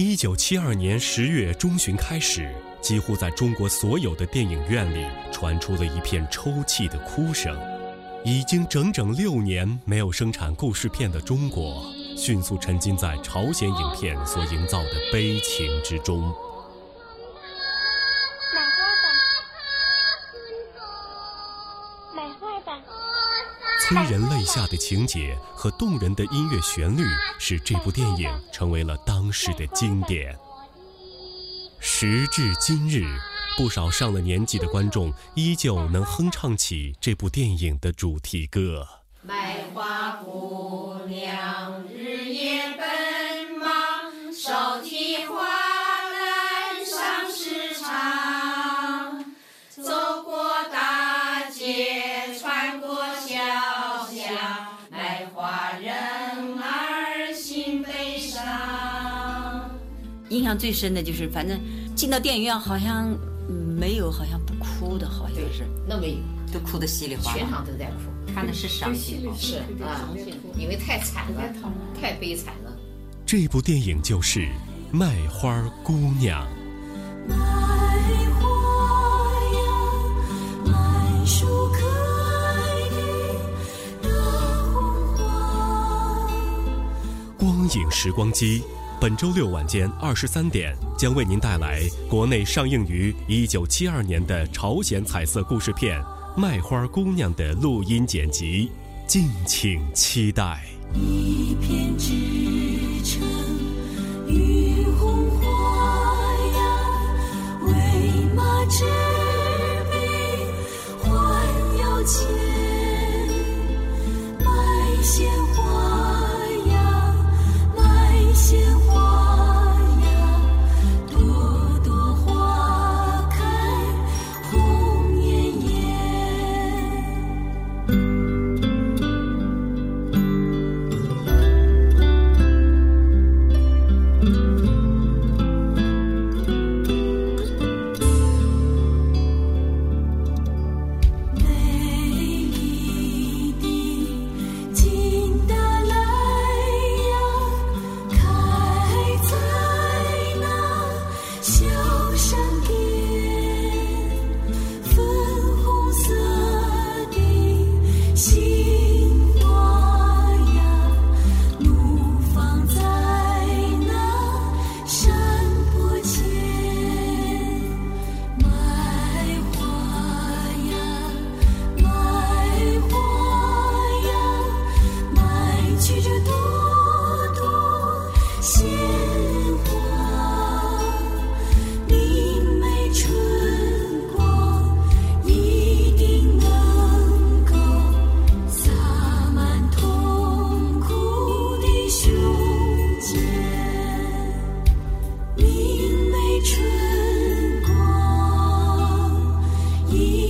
一九七二年十月中旬开始，几乎在中国所有的电影院里传出了一片抽泣的哭声。已经整整六年没有生产故事片的中国，迅速沉浸在朝鲜影片所营造的悲情之中。催人泪下的情节和动人的音乐旋律，使这部电影成为了当时的经典。时至今日，不少上了年纪的观众依旧能哼唱起这部电影的主题歌。卖花姑印象最深的就是，反正进到电影院好像嗯没有好像不哭的，好像是那没有，都哭得稀里哗啦全。场都在哭。看的是伤心哦。是啊，因为太惨了，太悲惨了。这部电影就是《卖花姑娘》。卖花呀，卖树可爱的大红花。光影时光机，本周六晚间二十三点将为您带来国内上映于一九七二年的朝鲜彩色故事片《卖花姑娘》的录音剪辑，敬请期待。一片想。You.